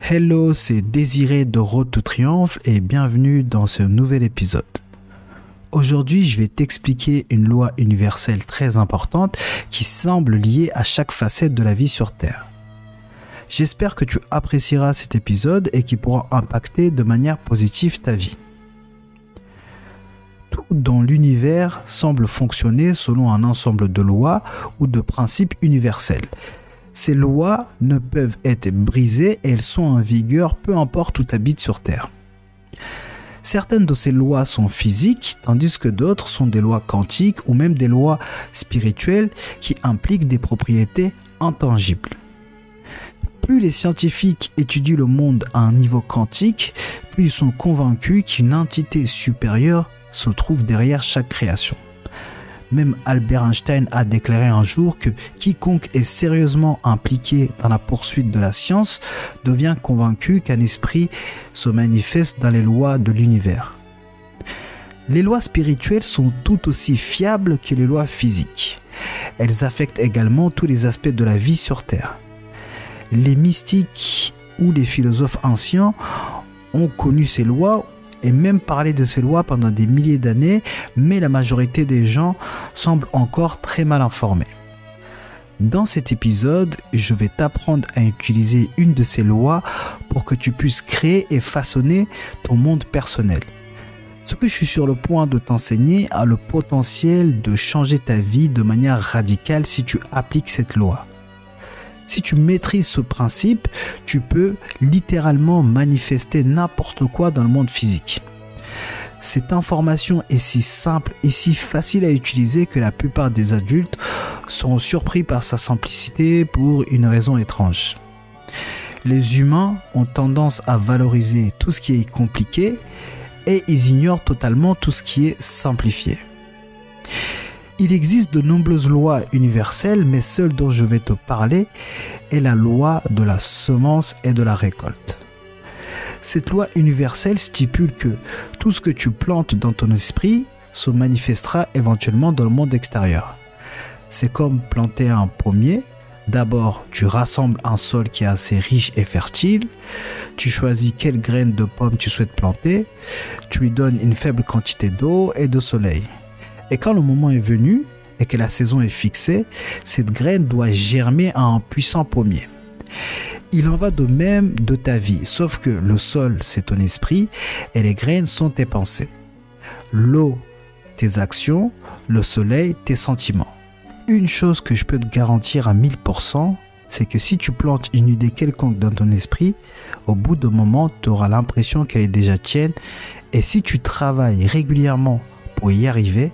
Hello, c'est Désiré de Road to Triomphe et bienvenue dans ce nouvel épisode. Aujourd'hui, je vais t'expliquer une loi universelle très importante qui semble liée à chaque facette de la vie sur Terre. J'espère que tu apprécieras cet épisode et qu'il pourra impacter de manière positive ta vie. Tout dans l'univers semble fonctionner selon un ensemble de lois ou de principes universels. Ces lois ne peuvent être brisées et elles sont en vigueur peu importe où tu habites sur Terre. Certaines de ces lois sont physiques, tandis que d'autres sont des lois quantiques ou même des lois spirituelles qui impliquent des propriétés intangibles. Plus les scientifiques étudient le monde à un niveau quantique, plus ils sont convaincus qu'une entité supérieure se trouve derrière chaque création. Même Albert Einstein a déclaré un jour que quiconque est sérieusement impliqué dans la poursuite de la science devient convaincu qu'un esprit se manifeste dans les lois de l'univers. Les lois spirituelles sont tout aussi fiables que les lois physiques. Elles affectent également tous les aspects de la vie sur Terre. Les mystiques ou les philosophes anciens ont connu ces lois et même parlé de ces lois pendant des milliers d'années, mais la majorité des gens semblent encore très mal informés. Dans cet épisode, je vais t'apprendre à utiliser une de ces lois pour que tu puisses créer et façonner ton monde personnel. Ce que je suis sur le point de t'enseigner a le potentiel de changer ta vie de manière radicale si tu appliques cette loi. Si tu maîtrises ce principe, tu peux littéralement manifester n'importe quoi dans le monde physique. Cette information est si simple et si facile à utiliser que la plupart des adultes seront surpris par sa simplicité pour une raison étrange. Les humains ont tendance à valoriser tout ce qui est compliqué et ils ignorent totalement tout ce qui est simplifié. Il existe de nombreuses lois universelles, mais celle dont je vais te parler est la loi de la semence et de la récolte. Cette loi universelle stipule que tout ce que tu plantes dans ton esprit se manifestera éventuellement dans le monde extérieur. C'est comme planter un pommier. D'abord, tu rassembles un sol qui est assez riche et fertile. Tu choisis quelles graines de pommes tu souhaites planter. Tu lui donnes une faible quantité d'eau et de soleil. Et quand le moment est venu et que la saison est fixée, cette graine doit germer à un puissant pommier. Il en va de même de ta vie, sauf que le sol, c'est ton esprit et les graines sont tes pensées. L'eau, tes actions, le soleil, tes sentiments. Une chose que je peux te garantir à 1000%, c'est que si tu plantes une idée quelconque dans ton esprit, au bout d'un moment, tu auras l'impression qu'elle est déjà tienne. Et si tu travailles régulièrement pour y arriver,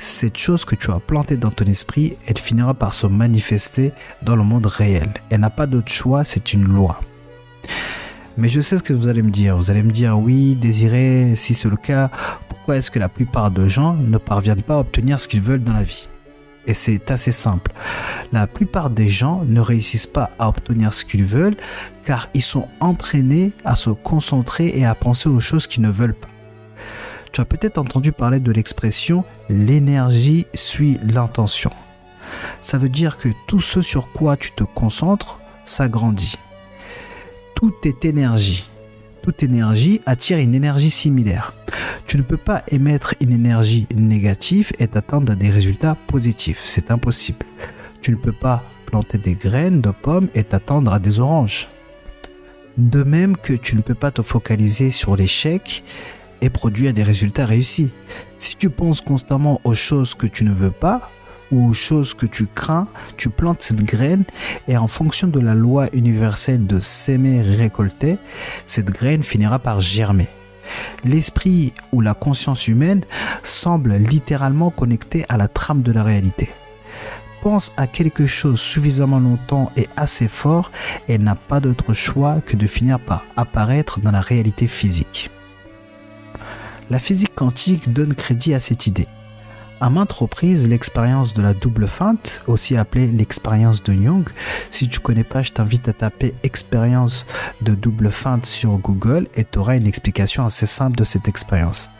cette chose que tu as plantée dans ton esprit, elle finira par se manifester dans le monde réel. Elle n'a pas d'autre choix, c'est une loi. Mais je sais ce que vous allez me dire. Vous allez me dire, oui, désiré, si c'est le cas, pourquoi est-ce que la plupart de gens ne parviennent pas à obtenir ce qu'ils veulent dans la vie? Et c'est assez simple. La plupart des gens ne réussissent pas à obtenir ce qu'ils veulent car ils sont entraînés à se concentrer et à penser aux choses qu'ils ne veulent pas. Tu as peut-être entendu parler de l'expression l'énergie suit l'intention. Ça veut dire que tout ce sur quoi tu te concentres s'agrandit. Tout est énergie. Toute énergie attire une énergie similaire. Tu ne peux pas émettre une énergie négative et t'attendre à des résultats positifs. C'est impossible. Tu ne peux pas planter des graines de pommes et t'attendre à des oranges. De même que tu ne peux pas te focaliser sur l'échec et produire des résultats réussis. Si tu penses constamment aux choses que tu ne veux pas ou aux choses que tu crains, tu plantes cette graine et en fonction de la loi universelle de s'aimer récolter, cette graine finira par germer. L'esprit ou la conscience humaine semble littéralement connecté à la trame de la réalité. Pense à quelque chose suffisamment longtemps et assez fort et n'a pas d'autre choix que de finir par apparaître dans la réalité physique. La physique quantique donne crédit à cette idée. À maintes reprises, l'expérience de la double feinte, aussi appelée l'expérience de Jung, si tu connais pas, je t'invite à taper expérience de double feinte sur Google et tu auras une explication assez simple de cette expérience.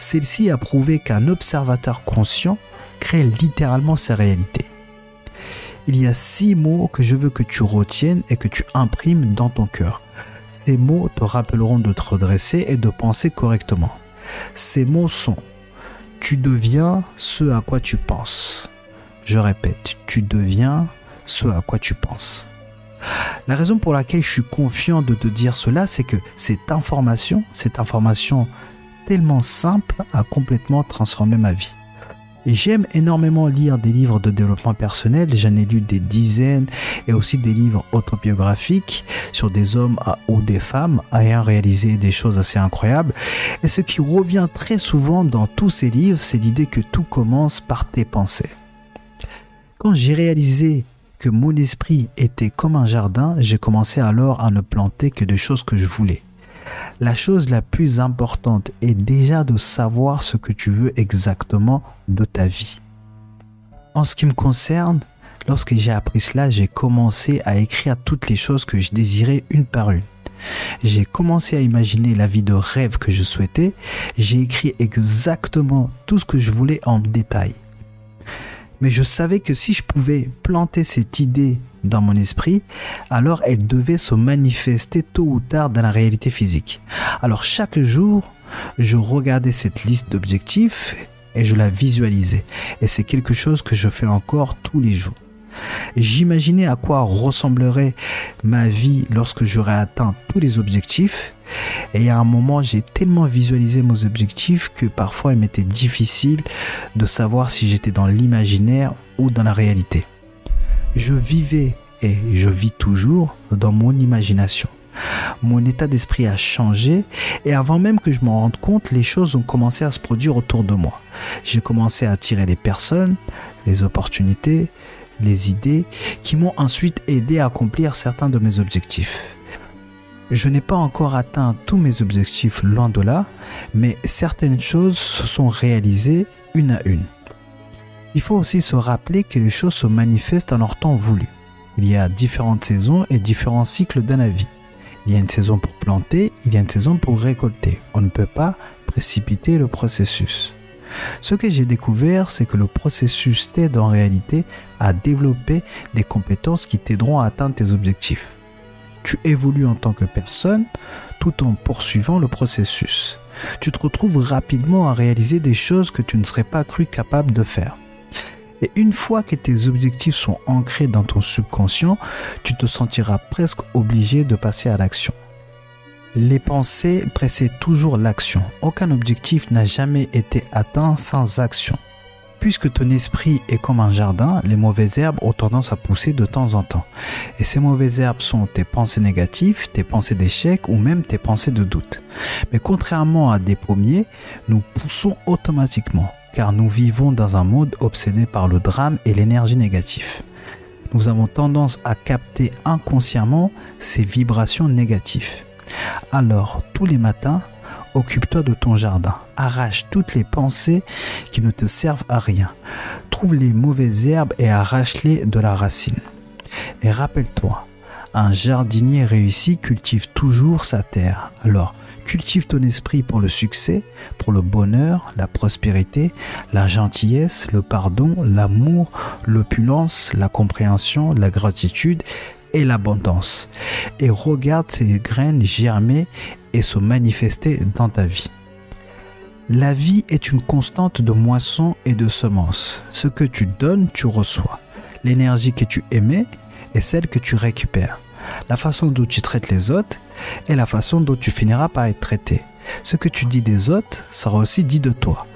Celle-ci a prouvé qu'un observateur conscient crée littéralement sa réalité. il y a six mots que je veux que tu retiennes et que tu imprimes dans ton cœur. Ces mots te rappelleront de te redresser et de penser correctement. Ces mots sont Tu deviens ce à quoi tu penses. Je répète, tu deviens ce à quoi tu penses. La raison pour laquelle je suis confiant de te dire cela, c'est que cette information, cette information tellement simple a complètement transformé ma vie. J'aime énormément lire des livres de développement personnel. J'en ai lu des dizaines et aussi des livres autobiographiques sur des hommes ou des femmes ayant réalisé des choses assez incroyables. Et ce qui revient très souvent dans tous ces livres, c'est l'idée que tout commence par tes pensées. Quand j'ai réalisé que mon esprit était comme un jardin, j'ai commencé alors à ne planter que des choses que je voulais. La chose la plus importante est déjà de savoir ce que tu veux exactement de ta vie. En ce qui me concerne, lorsque j'ai appris cela, j'ai commencé à écrire toutes les choses que je désirais une par une. J'ai commencé à imaginer la vie de rêve que je souhaitais. J'ai écrit exactement tout ce que je voulais en détail mais je savais que si je pouvais planter cette idée dans mon esprit, alors elle devait se manifester tôt ou tard dans la réalité physique. Alors chaque jour, je regardais cette liste d'objectifs et je la visualisais. Et c'est quelque chose que je fais encore tous les jours. J'imaginais à quoi ressemblerait ma vie lorsque j'aurais atteint tous les objectifs. Et à un moment, j'ai tellement visualisé mes objectifs que parfois il m'était difficile de savoir si j'étais dans l'imaginaire ou dans la réalité. Je vivais et je vis toujours dans mon imagination. Mon état d'esprit a changé et avant même que je m'en rende compte, les choses ont commencé à se produire autour de moi. J'ai commencé à attirer les personnes, les opportunités, les idées qui m'ont ensuite aidé à accomplir certains de mes objectifs. Je n'ai pas encore atteint tous mes objectifs loin de là, mais certaines choses se sont réalisées une à une. Il faut aussi se rappeler que les choses se manifestent en leur temps voulu. Il y a différentes saisons et différents cycles dans la vie. Il y a une saison pour planter, il y a une saison pour récolter. On ne peut pas précipiter le processus. Ce que j'ai découvert, c'est que le processus t'aide en réalité à développer des compétences qui t'aideront à atteindre tes objectifs. Tu évolues en tant que personne tout en poursuivant le processus. Tu te retrouves rapidement à réaliser des choses que tu ne serais pas cru capable de faire. Et une fois que tes objectifs sont ancrés dans ton subconscient, tu te sentiras presque obligé de passer à l'action. Les pensées précèdent toujours l'action. Aucun objectif n'a jamais été atteint sans action. Puisque ton esprit est comme un jardin, les mauvaises herbes ont tendance à pousser de temps en temps. Et ces mauvaises herbes sont tes pensées négatives, tes pensées d'échec ou même tes pensées de doute. Mais contrairement à des pommiers, nous poussons automatiquement car nous vivons dans un monde obsédé par le drame et l'énergie négative. Nous avons tendance à capter inconsciemment ces vibrations négatives. Alors, tous les matins, occupe-toi de ton jardin. Arrache toutes les pensées qui ne te servent à rien. Trouve les mauvaises herbes et arrache-les de la racine. Et rappelle-toi, un jardinier réussi cultive toujours sa terre. Alors, cultive ton esprit pour le succès, pour le bonheur, la prospérité, la gentillesse, le pardon, l'amour, l'opulence, la compréhension, la gratitude et l'abondance. Et regarde ces graines germer et se manifester dans ta vie. La vie est une constante de moisson et de semences. Ce que tu donnes, tu reçois. L'énergie que tu émets est celle que tu récupères. La façon dont tu traites les autres est la façon dont tu finiras par être traité. Ce que tu dis des autres sera aussi dit de toi.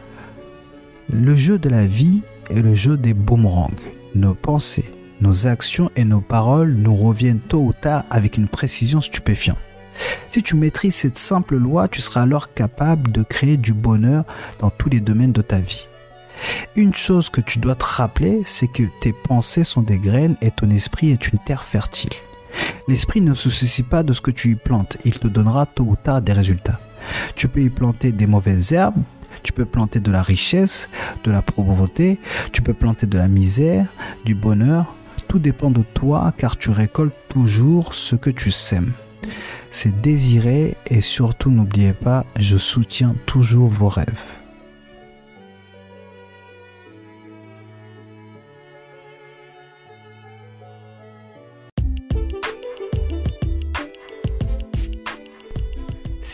Le jeu de la vie est le jeu des boomerangs. Nos pensées, nos actions et nos paroles nous reviennent tôt ou tard avec une précision stupéfiante. Si tu maîtrises cette simple loi, tu seras alors capable de créer du bonheur dans tous les domaines de ta vie. Une chose que tu dois te rappeler, c'est que tes pensées sont des graines et ton esprit est une terre fertile. L'esprit ne se soucie pas de ce que tu y plantes, il te donnera tôt ou tard des résultats. Tu peux y planter des mauvaises herbes, tu peux planter de la richesse, de la pauvreté, tu peux planter de la misère, du bonheur, tout dépend de toi car tu récoltes toujours ce que tu sèmes. C'est désirer et surtout n'oubliez pas, je soutiens toujours vos rêves.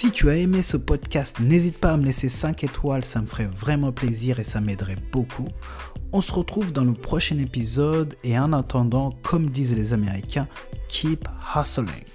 Si tu as aimé ce podcast, n'hésite pas à me laisser 5 étoiles, ça me ferait vraiment plaisir et ça m'aiderait beaucoup. On se retrouve dans le prochain épisode et en attendant, comme disent les Américains, keep hustling.